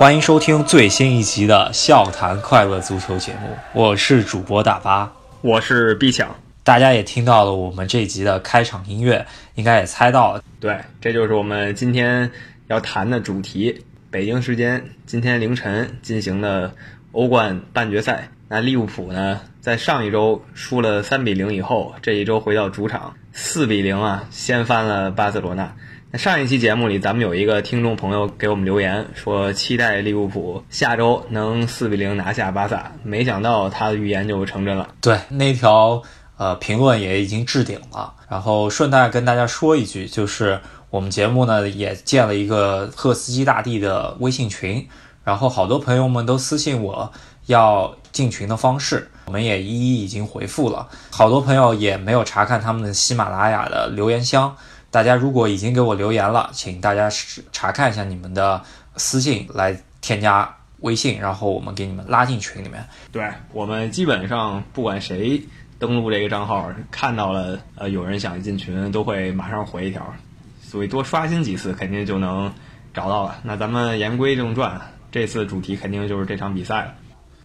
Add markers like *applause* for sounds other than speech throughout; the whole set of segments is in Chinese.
欢迎收听最新一集的《笑谈快乐足球》节目，我是主播大巴，我是毕强。大家也听到了我们这集的开场音乐，应该也猜到了，对，这就是我们今天要谈的主题。北京时间今天凌晨进行的欧冠半决赛，那利物浦呢，在上一周输了三比零以后，这一周回到主场四比零啊，掀翻了巴塞罗那。上一期节目里，咱们有一个听众朋友给我们留言说，期待利物浦下周能四比零拿下巴萨。没想到他的预言就成真了。对，那条呃评论也已经置顶了。然后顺带跟大家说一句，就是我们节目呢也建了一个赫斯基大帝的微信群，然后好多朋友们都私信我要进群的方式，我们也一一已经回复了。好多朋友也没有查看他们的喜马拉雅的留言箱。大家如果已经给我留言了，请大家查看一下你们的私信来添加微信，然后我们给你们拉进群里面。对我们基本上不管谁登录这个账号，看到了呃有人想进群，都会马上回一条，所以多刷新几次肯定就能找到了。那咱们言归正传，这次主题肯定就是这场比赛了。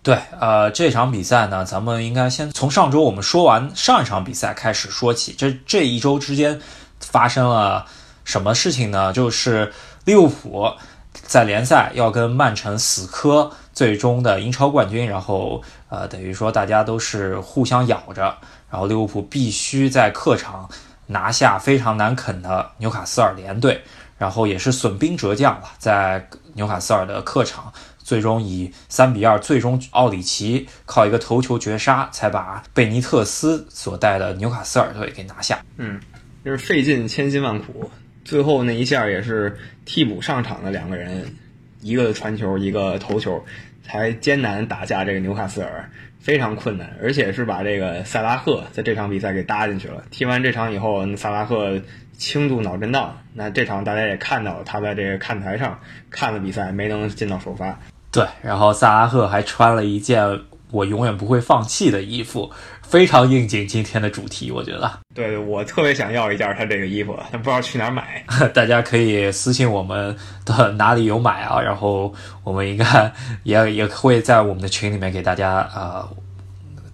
对，呃，这场比赛呢，咱们应该先从上周我们说完上一场比赛开始说起。这这一周之间。发生了什么事情呢？就是利物浦在联赛要跟曼城死磕最终的英超冠军，然后呃，等于说大家都是互相咬着，然后利物浦必须在客场拿下非常难啃的纽卡斯尔联队，然后也是损兵折将了，在纽卡斯尔的客场，最终以三比二，最终奥里奇靠一个头球绝杀，才把贝尼特斯所带的纽卡斯尔队给拿下。嗯。就是费尽千辛万苦，最后那一下也是替补上场的两个人，一个传球，一个头球，才艰难打下这个纽卡斯尔，非常困难，而且是把这个萨拉赫在这场比赛给搭进去了。踢完这场以后，萨拉赫轻度脑震荡，那这场大家也看到了，他在这个看台上看了比赛，没能进到首发。对，然后萨拉赫还穿了一件我永远不会放弃的衣服。非常应景今天的主题，我觉得。对，我特别想要一件他这个衣服，但不知道去哪儿买。*laughs* 大家可以私信我们的哪里有买啊？然后我们应该 *laughs* 也也会在我们的群里面给大家呃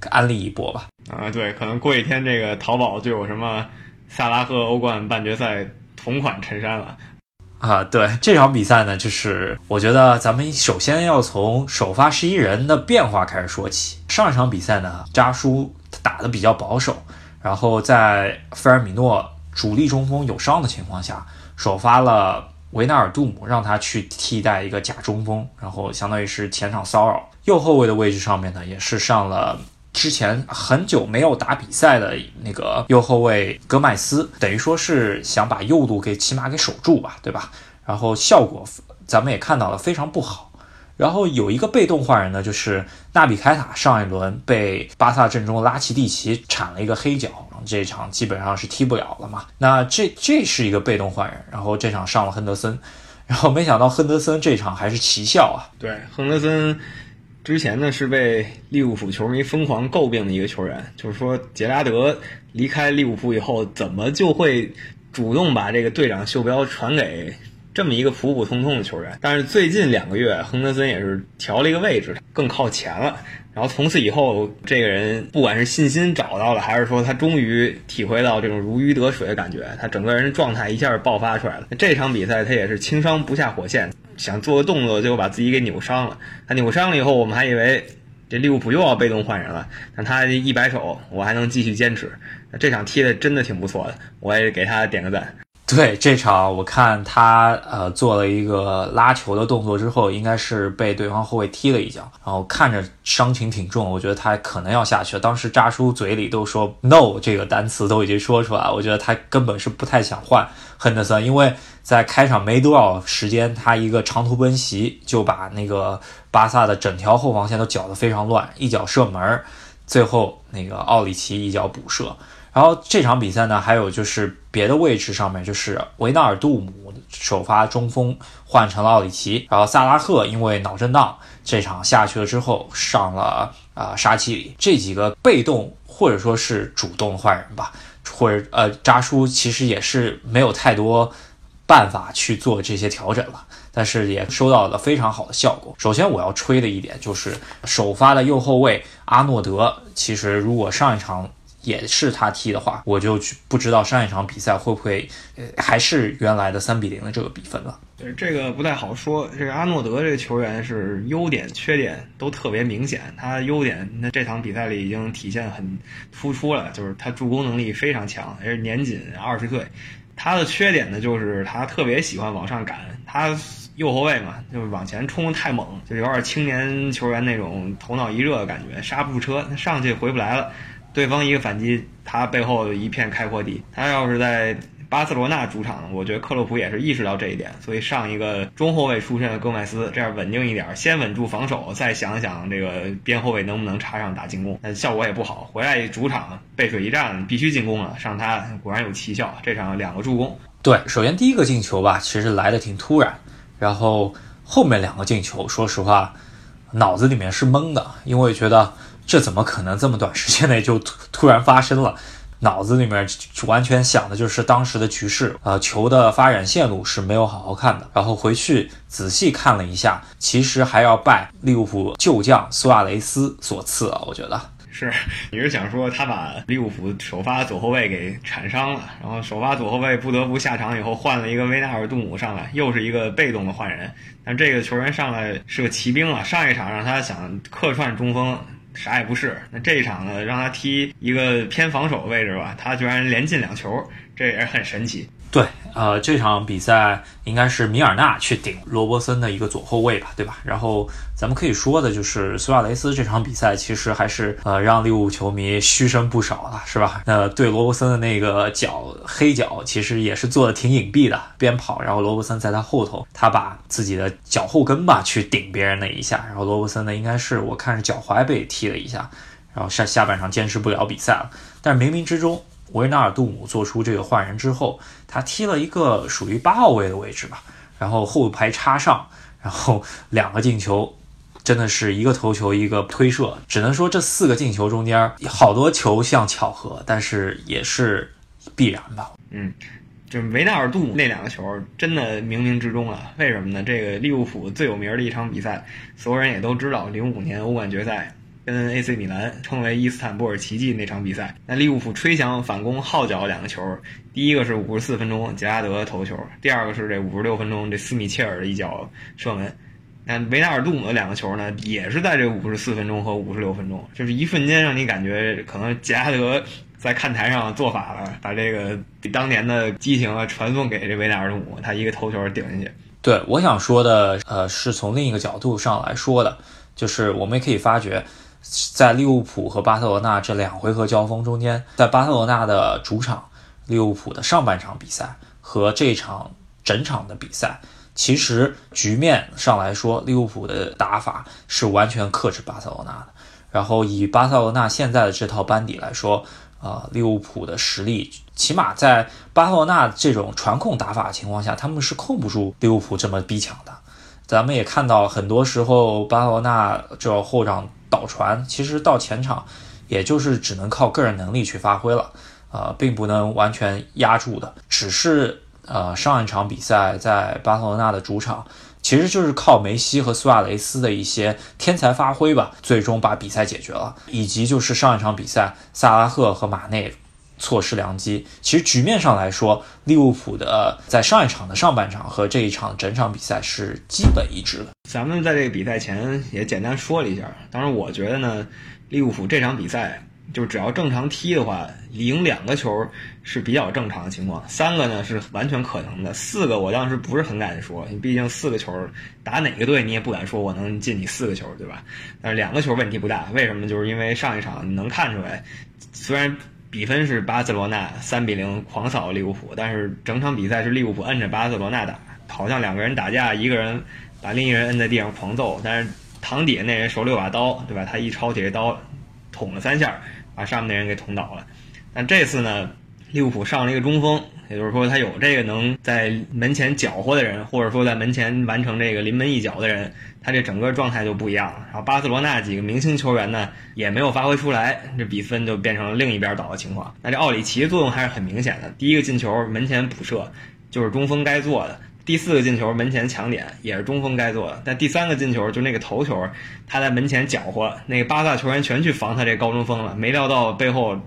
安利一波吧。啊，对，可能过几天这个淘宝就有什么萨拉赫欧冠半决赛同款衬衫了。啊，对这场比赛呢，就是我觉得咱们首先要从首发十一人的变化开始说起。上一场比赛呢，扎叔打的比较保守，然后在菲尔米诺主力中锋有伤的情况下，首发了维纳尔杜姆，让他去替代一个假中锋，然后相当于是前场骚扰。右后卫的位置上面呢，也是上了。之前很久没有打比赛的那个右后卫戈麦斯，等于说是想把右路给起码给守住吧，对吧？然后效果咱们也看到了非常不好。然后有一个被动换人呢，就是纳比凯塔上一轮被巴萨阵中拉齐蒂奇铲了一个黑脚，这一场基本上是踢不了了嘛。那这这是一个被动换人，然后这场上了亨德森，然后没想到亨德森这场还是奇效啊。对，亨德森。之前呢是被利物浦球迷疯狂诟病的一个球员，就是说杰拉德离开利物浦以后，怎么就会主动把这个队长袖标传给这么一个普普通通的球员？但是最近两个月，亨德森也是调了一个位置，更靠前了。然后从此以后，这个人不管是信心找到了，还是说他终于体会到这种如鱼得水的感觉，他整个人状态一下爆发出来了。这场比赛他也是轻伤不下火线，想做个动作，结果把自己给扭伤了。他扭伤了以后，我们还以为这利物浦又要被动换人了，但他一摆手，我还能继续坚持。这场踢的真的挺不错的，我也给他点个赞。对这场，我看他呃做了一个拉球的动作之后，应该是被对方后卫踢了一脚，然后看着伤情挺重，我觉得他可能要下去了。当时扎叔嘴里都说 “no” 这个单词都已经说出来，我觉得他根本是不太想换亨德森，因为在开场没多少时间，他一个长途奔袭就把那个巴萨的整条后防线都搅得非常乱，一脚射门，最后那个奥里奇一脚补射。然后这场比赛呢，还有就是别的位置上面，就是维纳尔杜姆首发中锋换成了奥里奇，然后萨拉赫因为脑震荡这场下去了之后上了啊沙奇里，这几个被动或者说是主动换人吧，或者呃扎叔其实也是没有太多办法去做这些调整了，但是也收到了非常好的效果。首先我要吹的一点就是首发的右后卫阿诺德，其实如果上一场也是他踢的话，我就不知道上一场比赛会不会呃还是原来的三比零的这个比分了。对，这个不太好说。这个阿诺德这个球员是优点、缺点都特别明显。他优点，那这场比赛里已经体现很突出了，就是他助攻能力非常强，而且年仅二十岁。他的缺点呢，就是他特别喜欢往上赶，他右后卫嘛，就是往前冲太猛，就有点青年球员那种头脑一热的感觉，刹不住车，他上去回不来了。对方一个反击，他背后一片开阔地。他要是在巴塞罗那主场，我觉得克洛普也是意识到这一点，所以上一个中后卫出身的戈麦斯，这样稳定一点，先稳住防守，再想想这个边后卫能不能插上打进攻。但效果也不好，回来主场背水一战，必须进攻了，上他果然有奇效，这场两个助攻。对，首先第一个进球吧，其实来的挺突然，然后后面两个进球，说实话，脑子里面是懵的，因为觉得。这怎么可能这么短时间内就突突然发生了？*laughs* 脑子里面完全想的就是当时的局势，呃，球的发展线路是没有好好看的。然后回去仔细看了一下，其实还要拜利物浦旧将苏亚雷斯所赐啊，我觉得是。你是想说他把利物浦首发左后卫给铲伤了，然后首发左后卫不得不下场以后换了一个维纳尔杜姆上来，又是一个被动的换人。但这个球员上来是个骑兵啊，上一场让他想客串中锋。啥也不是，那这一场呢，让他踢一个偏防守位置吧，他居然连进两球，这也是很神奇。对，呃，这场比赛应该是米尔纳去顶罗伯森的一个左后卫吧，对吧？然后咱们可以说的就是苏亚雷斯这场比赛其实还是呃让利物浦球迷嘘声不少了，是吧？那对罗伯森的那个脚黑脚其实也是做的挺隐蔽的，边跑，然后罗伯森在他后头，他把自己的脚后跟吧去顶别人那一下，然后罗伯森呢应该是我看是脚踝被踢了一下，然后下下半场坚持不了比赛了，但是冥冥之中。维纳尔杜姆做出这个换人之后，他踢了一个属于八号位的位置吧，然后后排插上，然后两个进球，真的是一个头球一个推射，只能说这四个进球中间好多球像巧合，但是也是必然吧。嗯，就是维纳尔杜姆那两个球真的冥冥之中啊，为什么呢？这个利物浦最有名的一场比赛，所有人也都知道，零五年欧冠决赛。跟 AC 米兰称为伊斯坦布尔奇迹那场比赛，那利物浦吹响反攻号角两个球，第一个是五十四分钟杰拉德头球，第二个是这五十六分钟这斯米切尔的一脚射门。那维纳尔杜姆的两个球呢，也是在这五十四分钟和五十六分钟，就是一瞬间让你感觉可能杰拉德在看台上做法了，把这个当年的激情啊传送给这维纳尔杜姆，他一个头球顶进去。对，我想说的，呃，是从另一个角度上来说的，就是我们也可以发觉。在利物浦和巴塞罗那这两回合交锋中间，在巴塞罗那的主场，利物浦的上半场比赛和这场整场的比赛，其实局面上来说，利物浦的打法是完全克制巴塞罗那的。然后以巴塞罗那现在的这套班底来说，啊，利物浦的实力，起码在巴塞罗那这种传控打法情况下，他们是控不住利物浦这么逼抢的。咱们也看到，很多时候巴塞罗那这后场。倒传其实到前场，也就是只能靠个人能力去发挥了，呃，并不能完全压住的。只是呃，上一场比赛在巴塞罗那的主场，其实就是靠梅西和苏亚雷斯的一些天才发挥吧，最终把比赛解决了。以及就是上一场比赛，萨拉赫和马内错失良机。其实局面上来说，利物浦的在上一场的上半场和这一场整场比赛是基本一致的。咱们在这个比赛前也简单说了一下，当然我觉得呢，利物浦这场比赛就只要正常踢的话，赢两个球是比较正常的情况，三个呢是完全可能的，四个我当时不是很敢说，毕竟四个球打哪个队你也不敢说我能进你四个球，对吧？但是两个球问题不大，为什么？就是因为上一场你能看出来，虽然比分是巴塞罗那三比零狂扫利物浦，但是整场比赛是利物浦摁着巴塞罗那打，好像两个人打架，一个人。把另一人摁在地上狂揍，但是堂底下那人手里有把刀，对吧？他一抄起这刀，捅了三下，把上面那人给捅倒了。但这次呢，利物浦上了一个中锋，也就是说他有这个能在门前搅和的人，或者说在门前完成这个临门一脚的人，他这整个状态就不一样了。然后巴塞罗那几个明星球员呢，也没有发挥出来，这比分就变成了另一边倒的情况。那这奥里奇作用还是很明显的，第一个进球门前补射。就是中锋该做的，第四个进球门前抢点也是中锋该做的，但第三个进球就那个头球，他在门前搅和，那个巴萨球员全去防他这高中锋了，没料到背后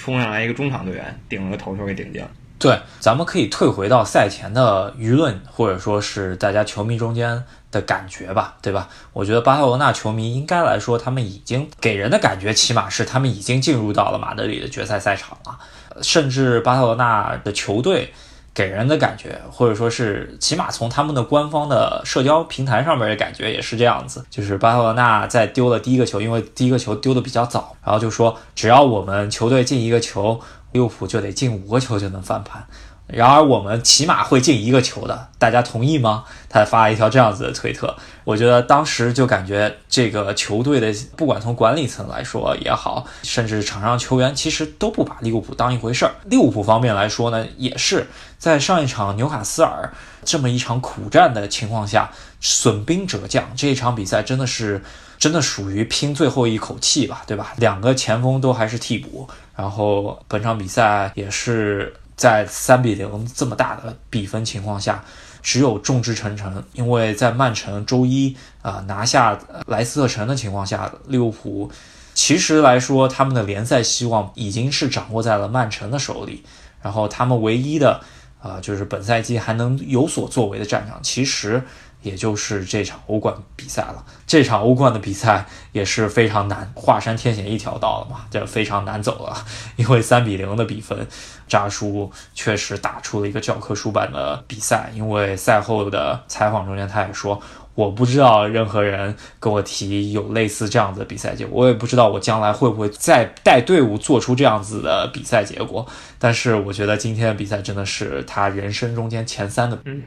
冲上来一个中场队员顶了个头球给顶进了。对，咱们可以退回到赛前的舆论，或者说是大家球迷中间的感觉吧，对吧？我觉得巴塞罗那球迷应该来说，他们已经给人的感觉，起码是他们已经进入到了马德里的决赛赛场了，甚至巴塞罗那的球队。给人的感觉，或者说是起码从他们的官方的社交平台上面的感觉也是这样子，就是巴塞罗那在丢了第一个球，因为第一个球丢的比较早，然后就说只要我们球队进一个球，利物浦就得进五个球就能翻盘。然而我们起码会进一个球的，大家同意吗？他发了一条这样子的推特，我觉得当时就感觉这个球队的，不管从管理层来说也好，甚至场上球员，其实都不把利物浦当一回事儿。利物浦方面来说呢，也是在上一场纽卡斯尔这么一场苦战的情况下，损兵折将，这一场比赛真的是真的属于拼最后一口气吧，对吧？两个前锋都还是替补，然后本场比赛也是。在三比零这么大的比分情况下，只有众志成城，因为在曼城周一啊拿下莱斯特城的情况下，利物浦其实来说他们的联赛希望已经是掌握在了曼城的手里，然后他们唯一的啊就是本赛季还能有所作为的战场，其实。也就是这场欧冠比赛了，这场欧冠的比赛也是非常难，华山天险一条道了嘛，这非常难走了。因为三比零的比分，扎叔确实打出了一个教科书般的比赛。因为赛后的采访中间，他也说，我不知道任何人跟我提有类似这样子的比赛结果，我也不知道我将来会不会再带队伍做出这样子的比赛结果。但是我觉得今天的比赛真的是他人生中间前三的。嗯。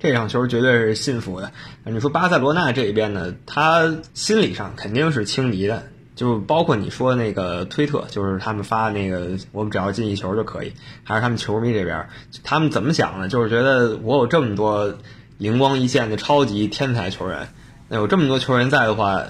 这场球绝对是幸福的。你说巴塞罗那这一边呢，他心理上肯定是轻敌的，就包括你说那个推特，就是他们发那个我们只要进一球就可以，还是他们球迷这边，他们怎么想呢？就是觉得我有这么多灵光一现的超级天才球员，那有这么多球员在的话，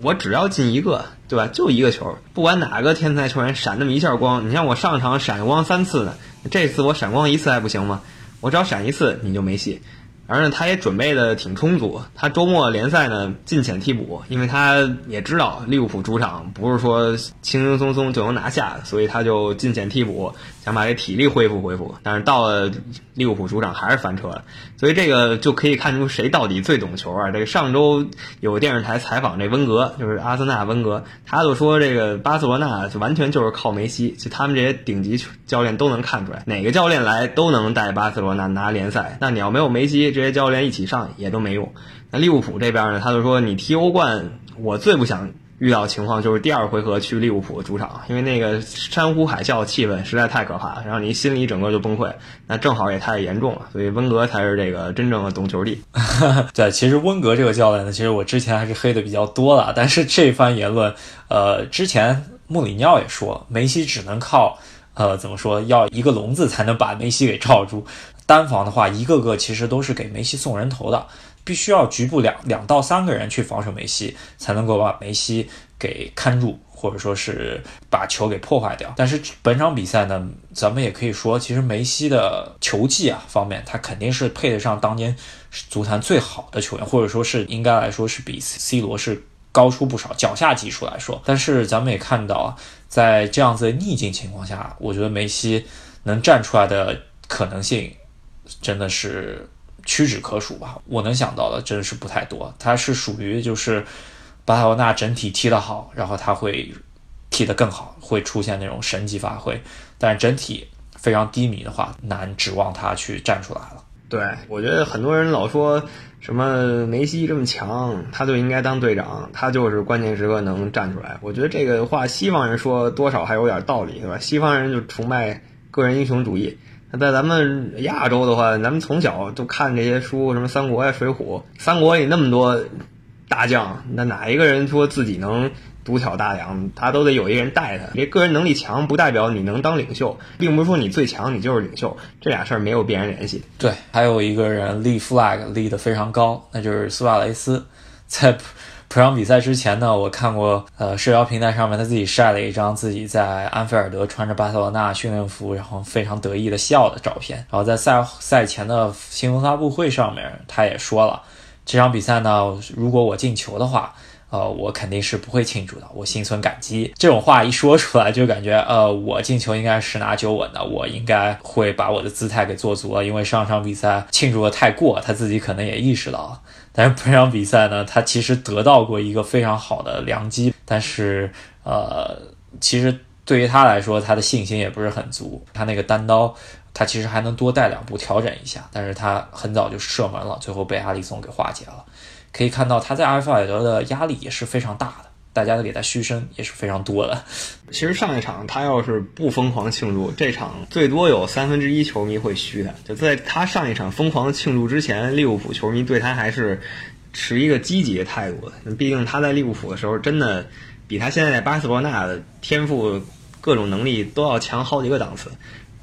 我只要进一个，对吧？就一个球，不管哪个天才球员闪那么一下光，你像我上场闪光三次呢，这次我闪光一次还不行吗？我只要闪一次，你就没戏。而且他也准备的挺充足，他周末联赛呢尽显替补，因为他也知道利物浦主场不是说轻轻松松就能拿下，所以他就尽显替补，想把这体力恢复恢复。但是到了利物浦主场还是翻车了，所以这个就可以看出谁到底最懂球啊！这个上周有电视台采访这温格，就是阿森纳温格，他就说这个巴塞罗那就完全就是靠梅西，就他们这些顶级教练都能看出来，哪个教练来都能带巴塞罗那拿联赛。那你要没有梅西。这些教练一起上也都没用。那利物浦这边呢，他就说：“你踢欧冠，我最不想遇到情况就是第二回合去利物浦主场，因为那个山呼海啸气氛实在太可怕了，让你心里整个就崩溃。那正好也太严重了，所以温格才是这个真正的懂球帝。*laughs* 对，其实温格这个教练呢，其实我之前还是黑的比较多了，但是这番言论，呃，之前穆里尼奥也说，梅西只能靠，呃，怎么说，要一个笼子才能把梅西给罩住。单防的话，一个个其实都是给梅西送人头的，必须要局部两两到三个人去防守梅西，才能够把梅西给看住，或者说是把球给破坏掉。但是本场比赛呢，咱们也可以说，其实梅西的球技啊方面，他肯定是配得上当年足坛最好的球员，或者说是应该来说是比 C 罗是高出不少。脚下技术来说，但是咱们也看到啊，在这样子的逆境情况下，我觉得梅西能站出来的可能性。真的是屈指可数吧？我能想到的真是不太多。他是属于就是巴塞罗那整体踢得好，然后他会踢得更好，会出现那种神级发挥。但是整体非常低迷的话，难指望他去站出来了。对，我觉得很多人老说什么梅西这么强，他就应该当队长，他就是关键时刻能站出来。我觉得这个话西方人说多少还有点道理，对吧？西方人就崇拜个人英雄主义。那在咱们亚洲的话，咱们从小就看这些书，什么三国呀、水浒，三国里那么多大将，那哪一个人说自己能独挑大梁？他都得有一个人带他。这个人能力强，不代表你能当领袖，并不是说你最强你就是领袖，这俩事儿没有必然联系。对，还有一个人立 flag 立得非常高，那就是苏亚雷斯，在这场比赛之前呢，我看过呃社交平台上面他自己晒了一张自己在安菲尔德穿着巴塞罗那训练服，然后非常得意的笑的照片。然后在赛赛前的新闻发布会上面，他也说了，这场比赛呢，如果我进球的话。呃，我肯定是不会庆祝的，我心存感激。这种话一说出来，就感觉呃，我进球应该十拿九稳的，我应该会把我的姿态给做足了。因为上场比赛庆祝的太过，他自己可能也意识到了。但是本场比赛呢，他其实得到过一个非常好的良机，但是呃，其实对于他来说，他的信心也不是很足。他那个单刀，他其实还能多带两步调整一下，但是他很早就射门了，最后被阿里松给化解了。可以看到他在阿尔法尔德的压力也是非常大的，大家都给他嘘声也是非常多的。其实上一场他要是不疯狂庆祝，这场最多有三分之一球迷会嘘他。就在他上一场疯狂庆祝之前，利物浦球迷对他还是持一个积极的态度的。毕竟他在利物浦的时候，真的比他现在在巴塞罗那的天赋、各种能力都要强好几个档次。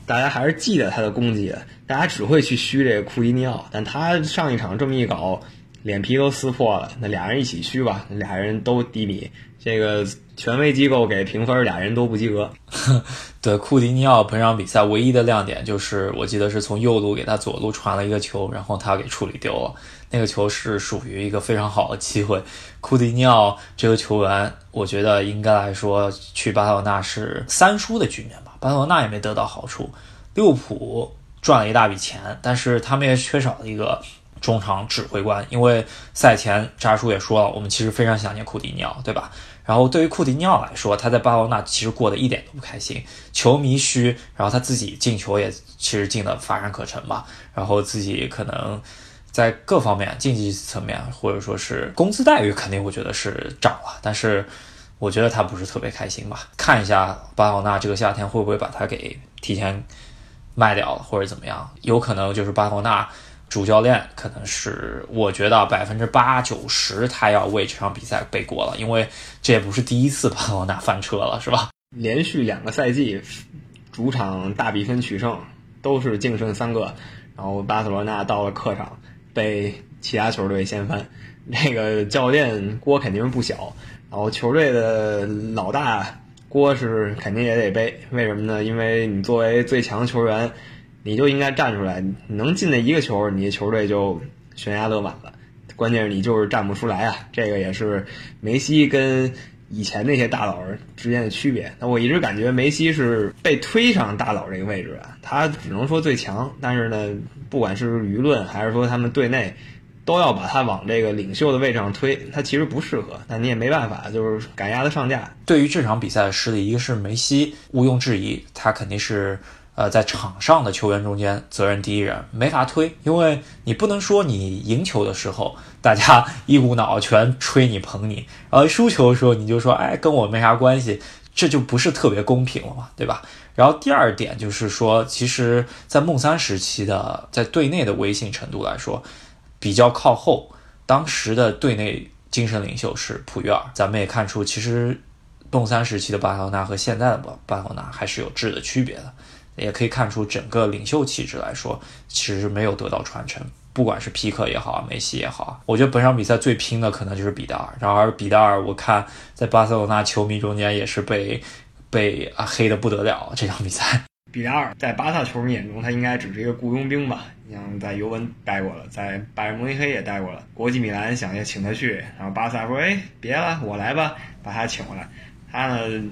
大家还是记得他的功绩的，大家只会去嘘这个库伊尼奥，但他上一场这么一搞。脸皮都撕破了，那俩人一起虚吧，俩人都低迷。这个权威机构给评分，俩人都不及格。*laughs* 对，库蒂尼奥本场比赛唯一的亮点就是，我记得是从右路给他左路传了一个球，然后他给处理丢了。那个球是属于一个非常好的机会。库蒂尼奥这个球员，我觉得应该来说去巴塞罗那是三输的局面吧。巴塞罗那也没得到好处，利物浦赚了一大笔钱，但是他们也缺少了一个。中场指挥官，因为赛前扎叔也说了，我们其实非常想念库蒂尼奥，对吧？然后对于库蒂尼奥来说，他在巴罗纳其实过得一点都不开心，球迷虚，然后他自己进球也其实进的乏善可陈吧。然后自己可能在各方面竞技层面，或者说是工资待遇，肯定我觉得是涨了，但是我觉得他不是特别开心吧。看一下巴罗纳这个夏天会不会把他给提前卖掉了，或者怎么样？有可能就是巴罗纳。主教练可能是，我觉得百分之八九十他要为这场比赛背锅了，因为这也不是第一次巴塞罗那翻车了，是吧？连续两个赛季主场大比分取胜，都是净胜三个，然后巴塞罗那到了客场被其他球队掀翻，*laughs* 那个教练锅肯定是不小，然后球队的老大锅是肯定也得背，为什么呢？因为你作为最强球员。你就应该站出来，能进那一个球，你的球队就悬崖勒马了。关键是你就是站不出来啊，这个也是梅西跟以前那些大佬之间的区别。那我一直感觉梅西是被推上大佬这个位置啊，他只能说最强，但是呢，不管是舆论还是说他们队内，都要把他往这个领袖的位置上推，他其实不适合，但你也没办法，就是赶鸭子上架。对于这场比赛的失利，一个是梅西毋庸置疑，他肯定是。呃，在场上的球员中间，责任第一人没法推，因为你不能说你赢球的时候大家 *laughs* 一股脑全吹你捧你，而输球的时候你就说，哎，跟我没啥关系，这就不是特别公平了嘛，对吧？然后第二点就是说，其实，在梦三时期的在队内的威信程度来说，比较靠后，当时的队内精神领袖是普约尔，咱们也看出，其实梦三时期的巴塞罗那和现在的巴巴塞罗那还是有质的区别的。也可以看出，整个领袖气质来说，其实没有得到传承。不管是皮克也好，梅西也好，我觉得本场比赛最拼的可能就是比达尔。然而，比达尔我看在巴塞罗那球迷中间也是被被啊黑的不得了。这场比赛，比达尔在巴萨球迷眼中，他应该只是一个雇佣兵吧？你像在尤文待过了，在拜仁慕尼黑也待过了，国际米兰想要请他去，然后巴萨说：“哎，别了，我来吧，把他请过来。”他呢？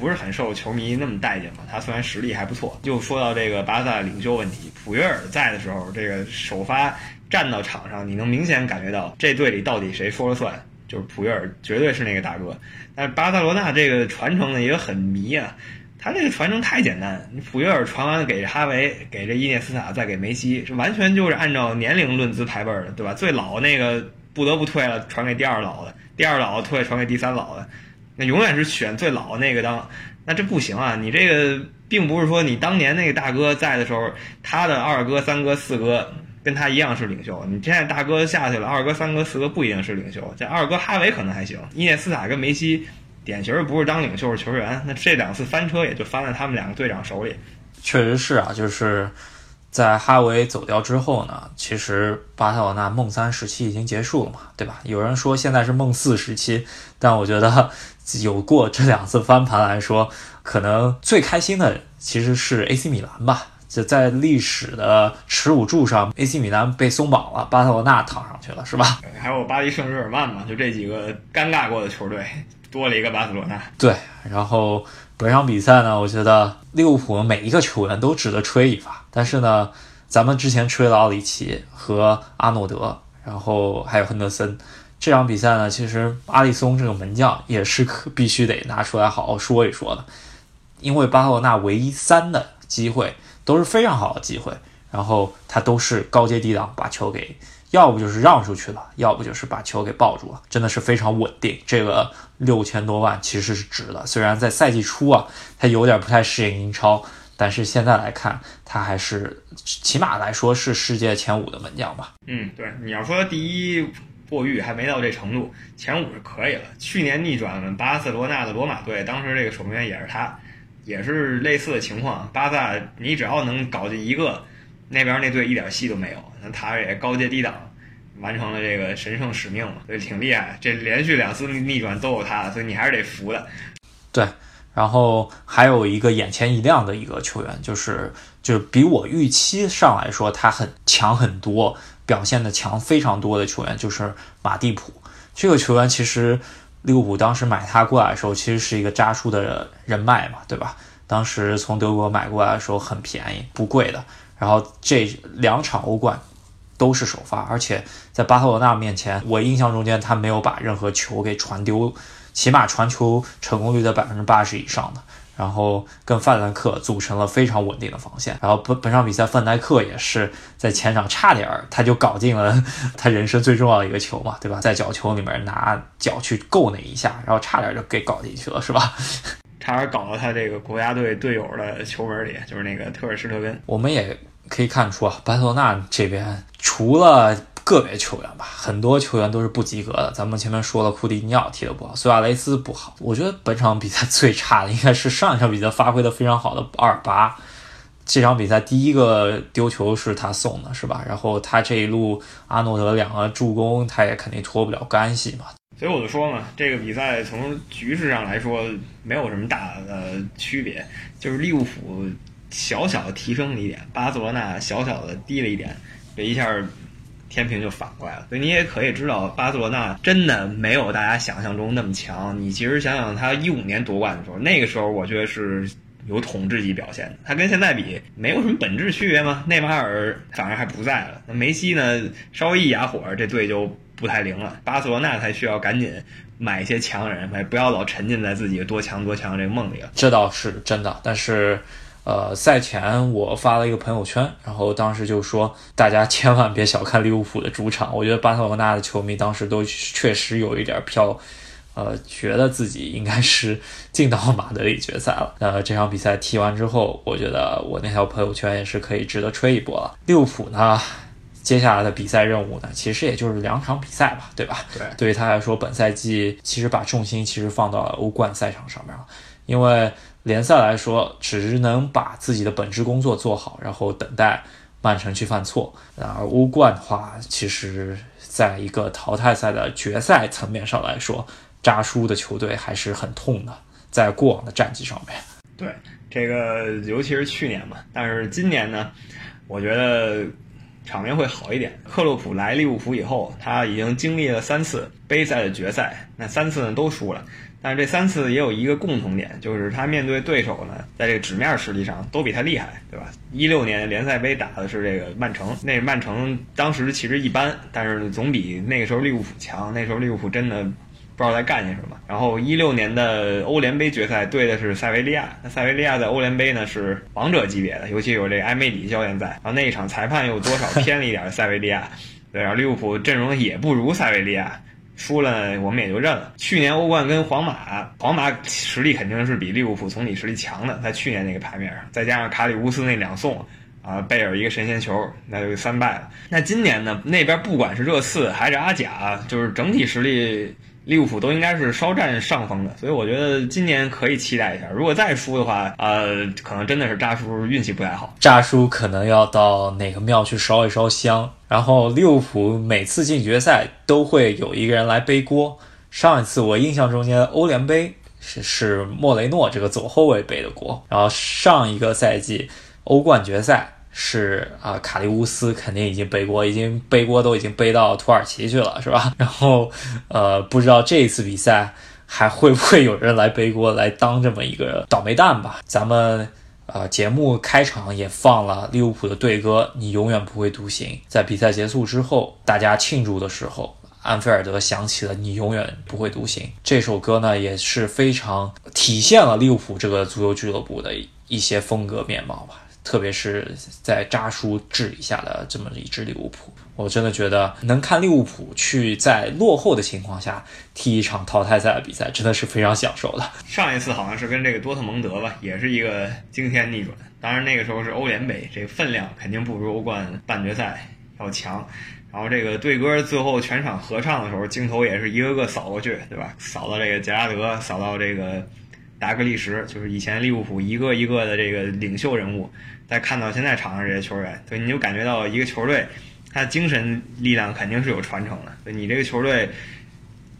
不是很受球迷那么待见嘛？他虽然实力还不错，就说到这个巴萨领袖问题，普约尔在的时候，这个首发站到场上，你能明显感觉到这队里到底谁说了算，就是普约尔绝对是那个大哥。但是巴塞罗那这个传承呢也很迷啊，他这个传承太简单，你普约尔传完给哈维，给这伊涅斯塔，再给梅西，这完全就是按照年龄论资排辈的，对吧？最老那个不得不退了，传给第二老的，第二老退传给第三老的。那永远是选最老的那个当，那这不行啊！你这个并不是说你当年那个大哥在的时候，他的二哥、三哥、四哥跟他一样是领袖。你现在大哥下去了，二哥、三哥、四哥不一定是领袖。这二哥哈维可能还行，伊涅斯塔跟梅西典型不是当领袖是球员。那这两次翻车也就翻在他们两个队长手里。确实是啊，就是在哈维走掉之后呢，其实巴塞罗那梦三时期已经结束了嘛，对吧？有人说现在是梦四时期，但我觉得有过这两次翻盘来说，可能最开心的其实是 AC 米兰吧。就在历史的耻辱柱上，AC 米兰被松绑了，巴塞罗那躺上去了，是吧？还有巴黎圣日耳曼嘛，就这几个尴尬过的球队，多了一个巴塞罗那。对，然后本场比赛呢，我觉得利物浦每一个球员都值得吹一发。但是呢，咱们之前吹了奥里奇和阿诺德，然后还有亨德森，这场比赛呢，其实阿里松这个门将也是可必须得拿出来好好说一说的，因为巴塞罗那唯一三的机会。都是非常好的机会，然后他都是高接低挡把球给，要不就是让出去了，要不就是把球给抱住了，真的是非常稳定。这个六千多万其实是值的，虽然在赛季初啊，他有点不太适应英超，但是现在来看，他还是起码来说是世界前五的门将吧。嗯，对，你要说第一过誉还没到这程度，前五是可以了。去年逆转巴塞罗那的罗马队，当时这个守门员也是他。也是类似的情况，巴萨你只要能搞进一个，那边那队一点戏都没有。那他也高接低挡，完成了这个神圣使命嘛，所以挺厉害。这连续两次逆转都有他，所以你还是得服的。对，然后还有一个眼前一亮的一个球员，就是就比我预期上来说他很强很多，表现的强非常多的球员，就是马蒂普。这个球员其实。利物浦当时买他过来的时候，其实是一个扎叔的人脉嘛，对吧？当时从德国买过来的时候很便宜，不贵的。然后这两场欧冠都是首发，而且在巴塞罗那面前，我印象中间他没有把任何球给传丢，起码传球成功率在百分之八十以上的。然后跟范戴克组成了非常稳定的防线。然后本本场比赛，范戴克也是在前场差点儿他就搞进了 *laughs* 他人生最重要的一个球嘛，对吧？在角球里面拿脚去够那一下，然后差点就给搞进去了，是吧？*laughs* 差点搞到他这个国家队队友的球门里，就是那个特尔施特根。我们也可以看出啊，巴塞罗那这边除了。个别球员吧，很多球员都是不及格的。咱们前面说了，库蒂尼奥踢得不好，苏亚雷斯不好。我觉得本场比赛最差的应该是上一场比赛发挥的非常好的阿尔巴。这场比赛第一个丢球是他送的，是吧？然后他这一路阿诺德两个助攻，他也肯定脱不了干系嘛。所以我就说嘛，这个比赛从局势上来说没有什么大的区别，就是利物浦小小的提升了一点，巴塞罗那小小的低了一点，这一下。天平就反过来了，所以你也可以知道，巴塞罗那真的没有大家想象中那么强。你其实想想，他一五年夺冠的时候，那个时候我觉得是有统治级表现的。他跟现在比，没有什么本质区别吗？内马尔反而还不在了，那梅西呢？稍微一哑火，这队就不太灵了。巴塞罗那才需要赶紧买一些强人，不要老沉浸在自己多强多强这个梦里了。这倒是真的，但是。呃，赛前我发了一个朋友圈，然后当时就说大家千万别小看利物浦的主场。我觉得巴塞罗那的球迷当时都确实有一点飘，呃，觉得自己应该是进到马德里决赛了。呃，这场比赛踢完之后，我觉得我那条朋友圈也是可以值得吹一波了。利物浦呢，接下来的比赛任务呢，其实也就是两场比赛吧，对吧？对，对于他来说，本赛季其实把重心其实放到了欧冠赛场上面了，因为。联赛来说，只能把自己的本职工作做好，然后等待曼城去犯错。然而欧冠的话，其实在一个淘汰赛的决赛层面上来说，扎输的球队还是很痛的。在过往的战绩上面，对这个，尤其是去年嘛。但是今年呢，我觉得场面会好一点。克洛普来利物浦以后，他已经经历了三次杯赛的决赛，那三次呢都输了。但是这三次也有一个共同点，就是他面对对手呢，在这个纸面实力上都比他厉害，对吧？一六年联赛杯打的是这个曼城，那曼城当时其实一般，但是总比那个时候利物浦强。那时候利物浦真的不知道在干些什么。然后一六年的欧联杯决赛对的是塞维利亚，那塞维利亚在欧联杯呢是王者级别的，尤其有这个埃梅里教练在。然后那一场裁判又多少偏了一点塞维利亚，*laughs* 对，然后利物浦阵容也不如塞维利亚。输了我们也就认了。去年欧冠跟皇马，皇马实力肯定是比利物浦总体实力强的，在去年那个牌面上，再加上卡里乌斯那两送，啊，贝尔一个神仙球，那就三败了。那今年呢，那边不管是热刺还是阿贾，就是整体实力利物浦都应该是稍占上风的，所以我觉得今年可以期待一下。如果再输的话，呃，可能真的是扎叔运气不太好。扎叔可能要到哪个庙去烧一烧香。然后利物浦每次进决赛都会有一个人来背锅。上一次我印象中间欧联杯是是莫雷诺这个左后卫背的锅，然后上一个赛季欧冠决赛。是啊，卡利乌斯肯定已经背锅，已经背锅都已经背到土耳其去了，是吧？然后，呃，不知道这一次比赛还会不会有人来背锅，来当这么一个倒霉蛋吧？咱们呃节目开场也放了利物浦的队歌《你永远不会独行》。在比赛结束之后，大家庆祝的时候，安菲尔德响起了《你永远不会独行》这首歌呢，也是非常体现了利物浦这个足球俱乐部的一些风格面貌吧。特别是在扎叔治理下的这么一支利物浦，我真的觉得能看利物浦去在落后的情况下踢一场淘汰赛的比赛，真的是非常享受的。上一次好像是跟这个多特蒙德吧，也是一个惊天逆转。当然那个时候是欧联杯，这个分量肯定不如欧冠半决赛要强。然后这个队歌最后全场合唱的时候，镜头也是一个个扫过去，对吧？扫到这个杰拉德，扫到这个。达格利什就是以前利物浦一个一个的这个领袖人物，再看到现在场上这些球员，对，你就感觉到一个球队，他精神力量肯定是有传承的。对你这个球队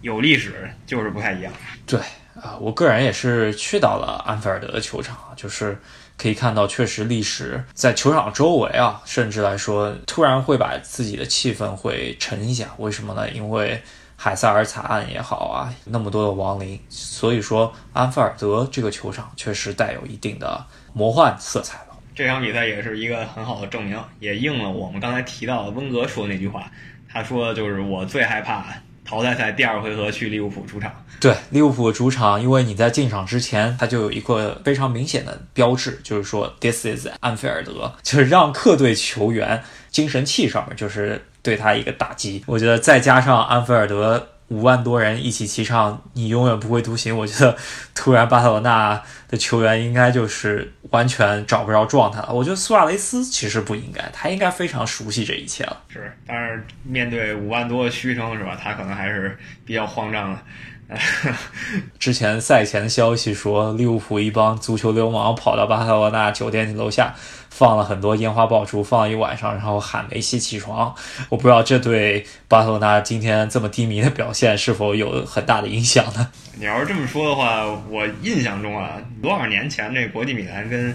有历史，就是不太一样。对啊，我个人也是去到了安菲尔德的球场，就是可以看到，确实历史在球场周围啊，甚至来说，突然会把自己的气氛会沉一下。为什么呢？因为。海塞尔惨案也好啊，那么多的亡灵，所以说安菲尔德这个球场确实带有一定的魔幻色彩了。这场比赛也是一个很好的证明，也应了我们刚才提到的温格说的那句话。他说就是我最害怕淘汰赛第二回合去利物浦主场。对，利物浦主场，因为你在进场之前，它就有一个非常明显的标志，就是说 This is 安菲尔德，就是让客队球员精神气上面就是。对他一个打击，我觉得再加上安菲尔德五万多人一起齐唱“你永远不会独行”，我觉得 *laughs* 突然巴塞罗那的球员应该就是完全找不着状态了。我觉得苏亚雷斯其实不应该，他应该非常熟悉这一切了。是，但是面对五万多的嘘声，是吧？他可能还是比较慌张的。*laughs* 之前赛前的消息说，利物浦一帮足球流氓跑到巴塞罗那酒店楼下。放了很多烟花爆竹，放了一晚上，然后喊梅西起床。我不知道这对巴塞罗那今天这么低迷的表现是否有很大的影响呢？你要是这么说的话，我印象中啊，多少年前这国际米兰跟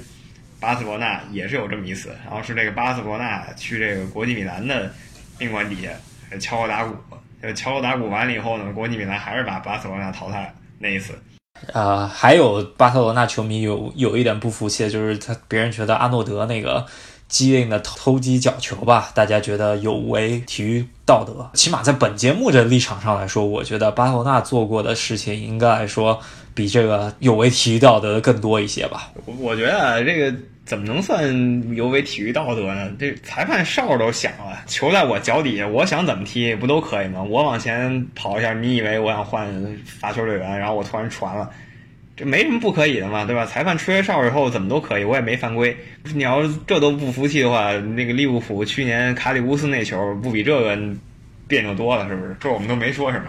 巴塞罗那也是有这么一次，然后是这个巴塞罗那去这个国际米兰的宾馆底下敲锣打鼓，敲锣打鼓完了以后呢，国际米兰还是把巴塞罗那淘汰那一次。呃，还有巴塞罗那球迷有有一点不服气，就是他别人觉得阿诺德那个机灵的偷击角球吧，大家觉得有违体育道德。起码在本节目的立场上来说，我觉得巴塞罗那做过的事情应该来说比这个有违体育道德的更多一些吧。我我觉得这个怎么能算有违体育道德呢？这裁判哨都响了，球在我脚底下，我想怎么踢不都可以吗？我往前跑一下，你以为我想换罚球队员，然后我突然传了。这没什么不可以的嘛，对吧？裁判吹了哨以后，怎么都可以，我也没犯规。你要这都不服气的话，那个利物浦去年卡里乌斯那球，不比这个别扭多了，是不是？这我们都没说什么。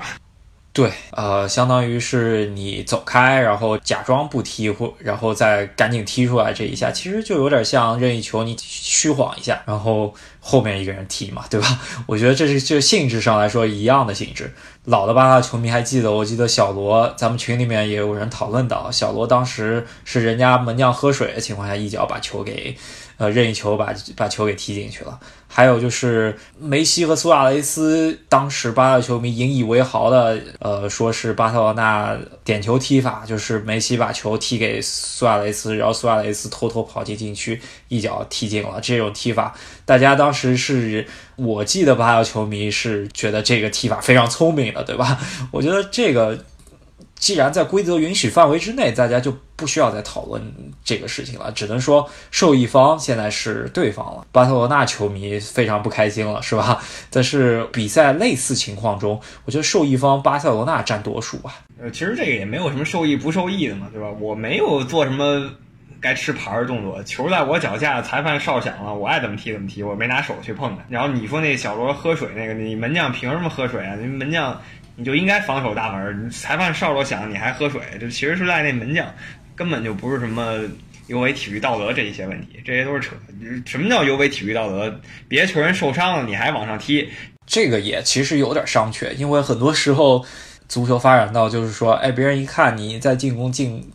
对，呃，相当于是你走开，然后假装不踢，或然后再赶紧踢出来这一下，其实就有点像任意球，你虚晃一下，然后后面一个人踢嘛，对吧？*laughs* 我觉得这是这性质上来说一样的性质。老的巴萨球迷还记得，我记得小罗，咱们群里面也有人讨论到，小罗当时是人家门将喝水的情况下，一脚把球给。呃，任意球把把球给踢进去了。还有就是梅西和苏亚雷斯，当时巴萨球迷引以为豪的，呃，说是巴塞罗那点球踢法，就是梅西把球踢给苏亚雷斯，然后苏亚雷斯偷偷跑进禁区，一脚踢进了。这种踢法，大家当时是我记得巴萨球迷是觉得这个踢法非常聪明的，对吧？*laughs* 我觉得这个。既然在规则允许范围之内，大家就不需要再讨论这个事情了。只能说受益方现在是对方了，巴塞罗那球迷非常不开心了，是吧？但是比赛类似情况中，我觉得受益方巴塞罗那占多数啊。呃，其实这个也没有什么受益不受益的嘛，对吧？我没有做什么该吃牌的动作，球在我脚下，裁判哨响了，我爱怎么踢怎么踢，我没拿手去碰它。然后你说那小罗喝水那个，你门将凭什么喝水啊？你门将。你就应该防守大门。裁判哨都响，你还喝水，这其实是在那门将，根本就不是什么尤为体育道德这一些问题，这些都是扯。什么叫尤为体育道德？别球员受伤了，你还往上踢，这个也其实有点商榷，因为很多时候足球发展到就是说，哎，别人一看你在进攻进。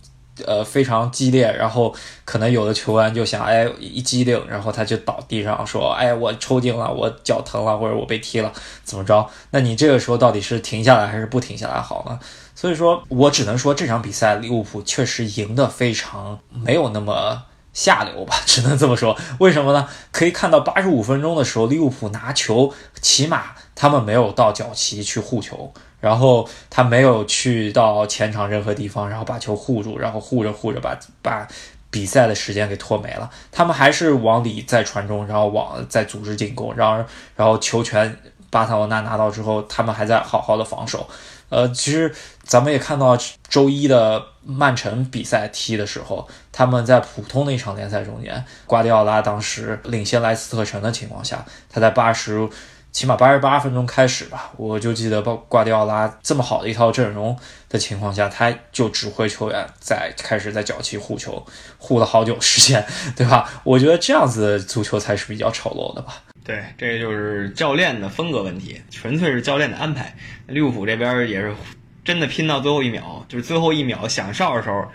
呃，非常激烈，然后可能有的球员就想，哎，一激灵，然后他就倒地上说，哎，我抽筋了，我脚疼了，或者我被踢了，怎么着？那你这个时候到底是停下来还是不停下来好呢？所以说我只能说这场比赛利物浦确实赢得非常没有那么下流吧，*laughs* 只能这么说。为什么呢？可以看到八十五分钟的时候，利物浦拿球，起码他们没有到脚旗去护球。然后他没有去到前场任何地方，然后把球护住，然后护着护着把把比赛的时间给拖没了。他们还是往里再传中，然后往再组织进攻，然而然后球权巴塞罗那拿到之后，他们还在好好的防守。呃，其实咱们也看到周一的曼城比赛踢的时候，他们在普通的一场联赛中间，瓜迪奥拉当时领先莱斯特城的情况下，他在八十。起码八十八分钟开始吧，我就记得瓜瓜迪奥拉这么好的一套阵容的情况下，他就指挥球员在开始在脚气护球，护了好久时间，*laughs* 对吧？我觉得这样子的足球才是比较丑陋的吧。对，这个就是教练的风格问题，纯粹是教练的安排。利物浦这边也是真的拼到最后一秒，就是最后一秒响哨的时候，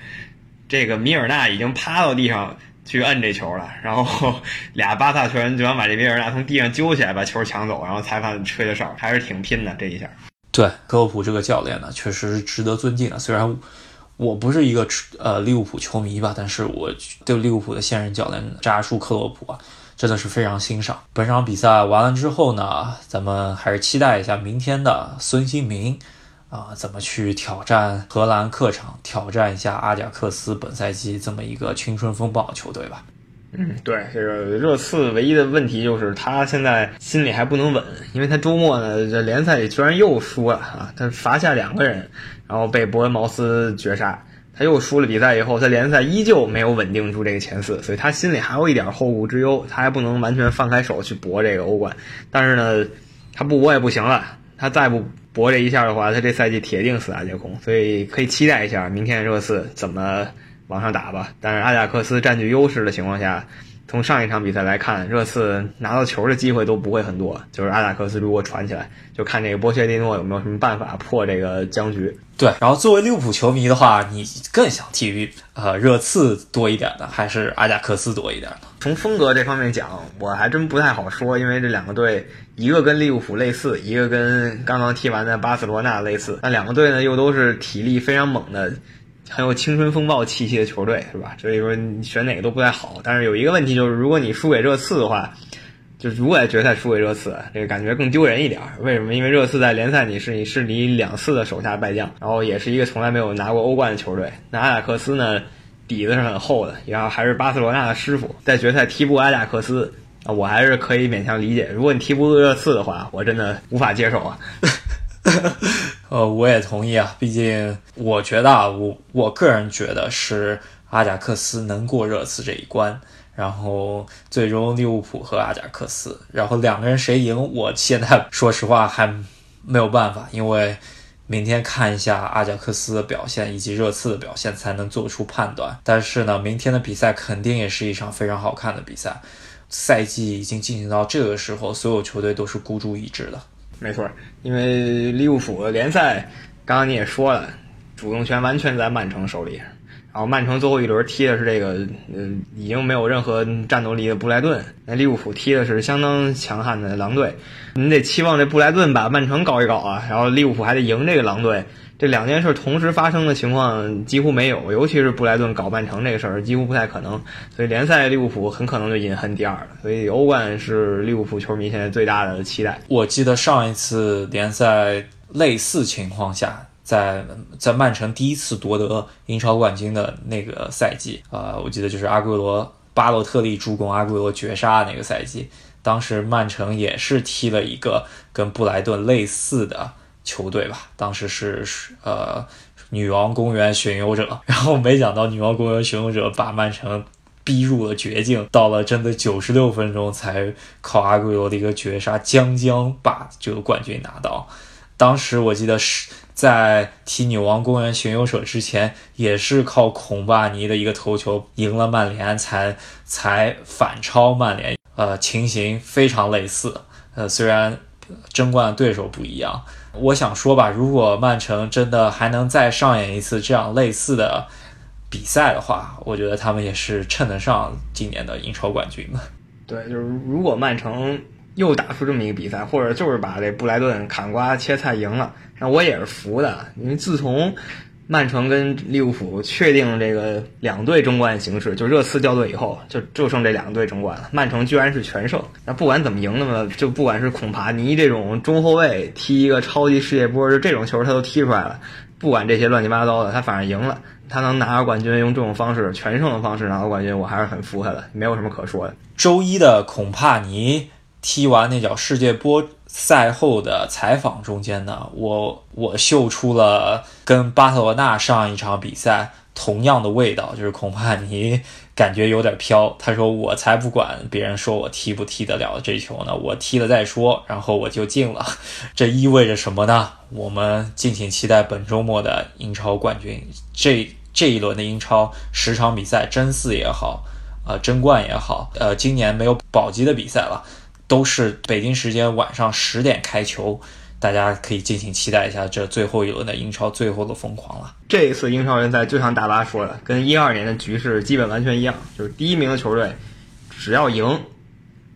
这个米尔纳已经趴到地上。去摁这球了，然后 *laughs* 俩巴萨球员就想把这米尔纳从地上揪起来，把球抢走，然后裁判吹的哨，还是挺拼的这一下。对，科洛普这个教练呢，确实值得尊敬啊。虽然我不是一个呃利物浦球迷吧，但是我对利物浦的现任教练扎叔克洛普啊，真的是非常欣赏。本场比赛完了之后呢，咱们还是期待一下明天的孙兴民。啊，怎么去挑战荷兰客场，挑战一下阿贾克斯本赛季这么一个青春风暴球队吧？嗯，对，这个热刺唯一的问题就是他现在心里还不能稳，因为他周末呢这联赛里居然又输了啊，他罚下两个人，然后被伯恩茅斯绝杀，他又输了比赛以后，他联赛依旧没有稳定住这个前四，所以他心里还有一点后顾之忧，他还不能完全放开手去搏这个欧冠，但是呢，他不搏也不行了，他再不。搏这一下的话，他这赛季铁定四大皆空，所以可以期待一下明天热刺怎么往上打吧。但是阿贾克斯占据优势的情况下。从上一场比赛来看，热刺拿到球的机会都不会很多。就是阿贾克斯如果传起来，就看这个波切蒂诺有没有什么办法破这个僵局。对，然后作为利物浦球迷的话，你更想踢呃热刺多一点的，还是阿贾克斯多一点呢？从风格这方面讲，我还真不太好说，因为这两个队，一个跟利物浦类似，一个跟刚刚踢完的巴塞罗那类似。那两个队呢，又都是体力非常猛的。很有青春风暴气息的球队是吧？所以说你选哪个都不太好。但是有一个问题就是，如果你输给热刺的话，就如果在决赛输给热刺，这个感觉更丢人一点。为什么？因为热刺在联赛里是你是你两次的手下败将，然后也是一个从来没有拿过欧冠的球队。那阿贾克斯呢，底子是很厚的，然后还是巴塞罗那的师傅，在决赛踢不过阿贾克斯啊，我还是可以勉强理解。如果你踢不过热刺的话，我真的无法接受啊。*laughs* 呃，我也同意啊，毕竟我觉得啊，我我个人觉得是阿贾克斯能过热刺这一关，然后最终利物浦和阿贾克斯，然后两个人谁赢，我现在 *laughs* 说实话还没有办法，因为明天看一下阿贾克斯的表现以及热刺的表现才能做出判断。但是呢，明天的比赛肯定也是一场非常好看的比赛，赛季已经进行到这个时候，所有球队都是孤注一掷的。没错，因为利物浦的联赛，刚刚你也说了，主动权完全在曼城手里。然后曼城最后一轮踢的是这个，嗯，已经没有任何战斗力的布莱顿。那利物浦踢的是相当强悍的狼队，你得期望这布莱顿把曼城搞一搞啊，然后利物浦还得赢这个狼队。这两件事同时发生的情况几乎没有，尤其是布莱顿搞曼城这个事儿几乎不太可能，所以联赛利物浦很可能就隐恨第二了。所以欧冠是利物浦球迷现在最大的期待。我记得上一次联赛类似情况下，在在曼城第一次夺得英超冠军的那个赛季啊，我记得就是阿圭罗巴洛特利助攻阿圭罗绝杀那个赛季，当时曼城也是踢了一个跟布莱顿类似的。球队吧，当时是呃女王公园巡游者，*laughs* 然后没想到女王公园巡游者把曼城逼入了绝境，到了真的九十六分钟才靠阿圭罗的一个绝杀，将将把这个冠军拿到。当时我记得是在踢纽王公园巡游者之前，也是靠孔巴尼的一个头球赢了曼联，才才反超曼联。呃，情形非常类似。呃，虽然争冠对手不一样，我想说吧，如果曼城真的还能再上演一次这样类似的比赛的话，我觉得他们也是称得上今年的英超冠军的。对，就是如果曼城。又打出这么一个比赛，或者就是把这布莱顿砍瓜切菜赢了，那我也是服的。因为自从曼城跟利物浦确定这个两队争冠形式，就热刺掉队以后，就就剩这两队争冠了。曼城居然是全胜，那不管怎么赢，那么就不管是孔帕尼这种中后卫踢一个超级世界波，就这种球他都踢出来了。不管这些乱七八糟的，他反正赢了，他能拿到冠军，用这种方式全胜的方式拿到冠军，我还是很服他的，没有什么可说的。周一的孔帕尼。踢完那脚世界波赛后的采访中间呢，我我嗅出了跟巴塞罗那上一场比赛同样的味道，就是恐怕你感觉有点飘。他说：“我才不管别人说我踢不踢得了这球呢，我踢了再说。”然后我就进了。*laughs* 这意味着什么呢？我们敬请期待本周末的英超冠军。这这一轮的英超十场比赛，争四也好，呃，争冠也好，呃，今年没有保级的比赛了。都是北京时间晚上十点开球，大家可以尽情期待一下这最后一轮的英超最后的疯狂了。这一次英超联赛就像大巴说的，跟一二年的局势基本完全一样，就是第一名的球队只要赢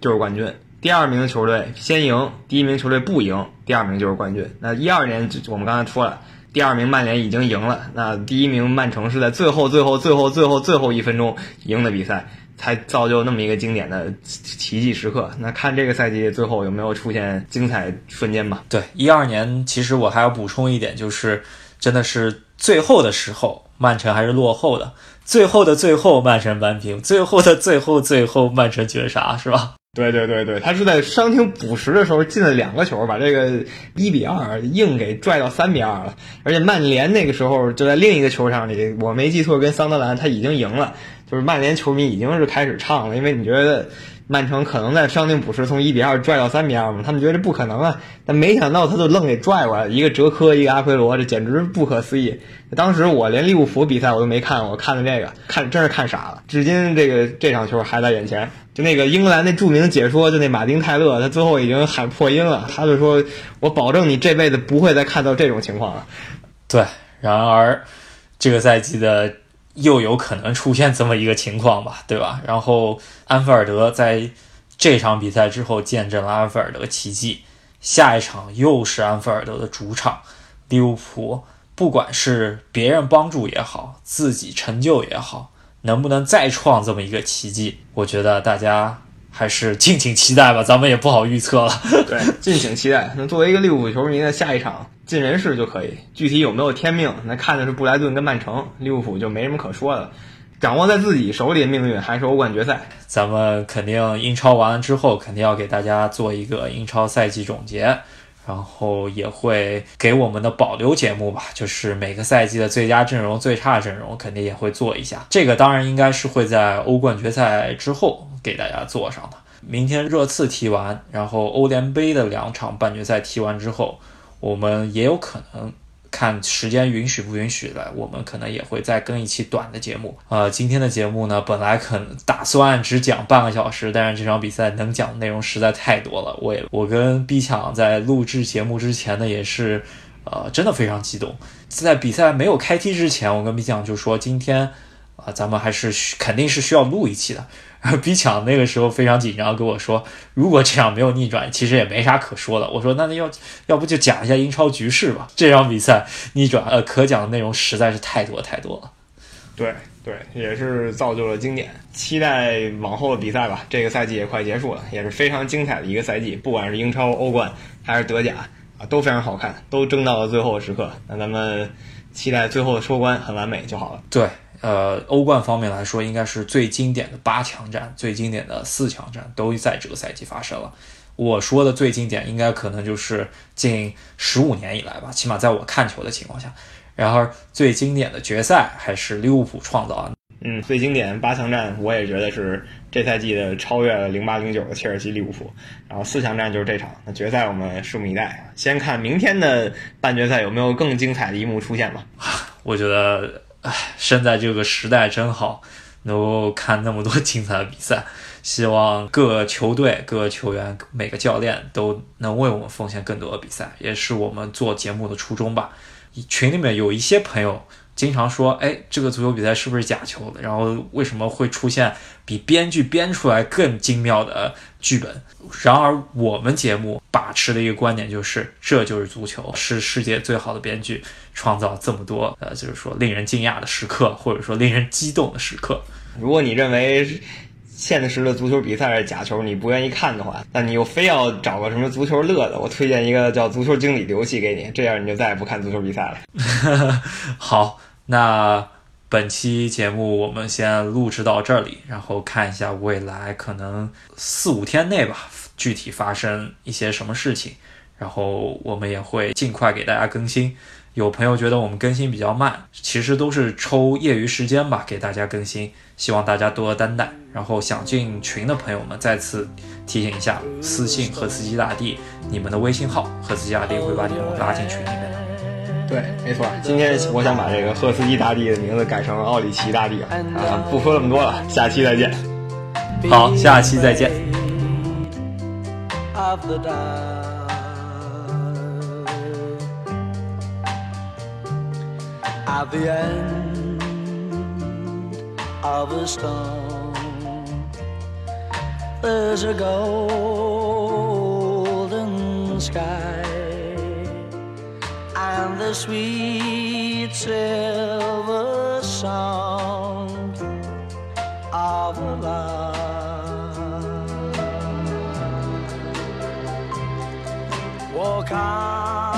就是冠军，第二名的球队先赢，第一名球队不赢，第二名就是冠军。那一二年我们刚才说了，第二名曼联已经赢了，那第一名曼城是在最后最后最后最后最后一分钟赢的比赛。才造就那么一个经典的奇迹时刻。那看这个赛季最后有没有出现精彩瞬间吧？对，一二年其实我还要补充一点，就是真的是最后的时候，曼城还是落后的。最后的最后，曼城扳平；最后的最后，最后曼城绝杀，是吧？对对对对，他是在伤停补时的时候进了两个球，把这个一比二硬给拽到三比二了。而且曼联那个时候就在另一个球场里，我没记错，跟桑德兰他已经赢了。就是曼联球迷已经是开始唱了，因为你觉得曼城可能在伤停补时从一比二拽到三比二嘛？他们觉得这不可能啊，但没想到他就愣给拽过来，一个哲科，一个阿奎罗，这简直不可思议。当时我连利物浦比赛我都没看，我看的这个，看真是看傻了。至今这个这场球还在眼前。就那个英格兰那著名解说，就那马丁泰勒，他最后已经喊破音了，他就说：“我保证你这辈子不会再看到这种情况了。”对，然而这个赛季的。又有可能出现这么一个情况吧，对吧？然后安菲尔德在这场比赛之后见证了安菲尔德奇迹，下一场又是安菲尔德的主场，利物浦不管是别人帮助也好，自己成就也好，能不能再创这么一个奇迹？我觉得大家。还是敬请期待吧，咱们也不好预测了。对，敬请期待。那作为一个利物浦球迷呢，下一场尽人事就可以。具体有没有天命，那看的是布莱顿跟曼城，利物浦就没什么可说的。掌握在自己手里的命运还是欧冠决赛。咱们肯定英超完了之后，肯定要给大家做一个英超赛季总结。然后也会给我们的保留节目吧，就是每个赛季的最佳阵容、最差阵容，肯定也会做一下。这个当然应该是会在欧冠决赛之后给大家做上的。明天热刺踢完，然后欧联杯的两场半决赛踢完之后，我们也有可能。看时间允许不允许的，我们可能也会再更一期短的节目。呃，今天的节目呢，本来可能打算只讲半个小时，但是这场比赛能讲的内容实在太多了。我也我跟 B 强在录制节目之前呢，也是，呃，真的非常激动。在比赛没有开踢之前，我跟 B 强就说，今天啊，咱们还是肯定是需要录一期的。*laughs* 比抢那个时候非常紧张，跟我说，如果这场没有逆转，其实也没啥可说的。我说，那那要要不就讲一下英超局势吧。这场比赛逆转，呃，可讲的内容实在是太多太多了。对对，也是造就了经典。期待往后的比赛吧。这个赛季也快结束了，也是非常精彩的一个赛季。不管是英超、欧冠还是德甲啊，都非常好看，都争到了最后的时刻。那咱们期待最后的收官很完美就好了。对。呃，欧冠方面来说，应该是最经典的八强战、最经典的四强战都在这个赛季发生了。我说的最经典，应该可能就是近十五年以来吧，起码在我看球的情况下。然而，最经典的决赛还是利物浦创造啊！嗯，最经典八强战，我也觉得是这赛季的超越了零八零九的切尔西利物浦。然后四强战就是这场，那决赛我们拭目以待啊。先看明天的半决赛有没有更精彩的一幕出现吧。*laughs* 我觉得，唉，生在这个时代真好，能够看那么多精彩的比赛。希望各球队、各球员、每个教练都能为我们奉献更多的比赛，也是我们做节目的初衷吧。群里面有一些朋友。经常说，哎，这个足球比赛是不是假球的？然后为什么会出现比编剧编出来更精妙的剧本？然而我们节目把持的一个观点就是，这就是足球，是世界最好的编剧创造这么多，呃，就是说令人惊讶的时刻，或者说令人激动的时刻。如果你认为，现实的足球比赛是假球，你不愿意看的话，那你又非要找个什么足球乐的，我推荐一个叫《足球经理》的游戏给你，这样你就再也不看足球比赛了。*laughs* 好，那本期节目我们先录制到这里，然后看一下未来可能四五天内吧，具体发生一些什么事情，然后我们也会尽快给大家更新。有朋友觉得我们更新比较慢，其实都是抽业余时间吧，给大家更新。希望大家多担待。然后想进群的朋友们，再次提醒一下：私信和司机大帝你们的微信号，和司机大帝会把你们拉进群里面的。对，没错。今天我想把这个赫斯基大帝的名字改成奥里奇大帝啊！不说那么多了，下期再见。好，下期再见。of a stone. There's a golden sky and the sweet silver sound of love. Walk on.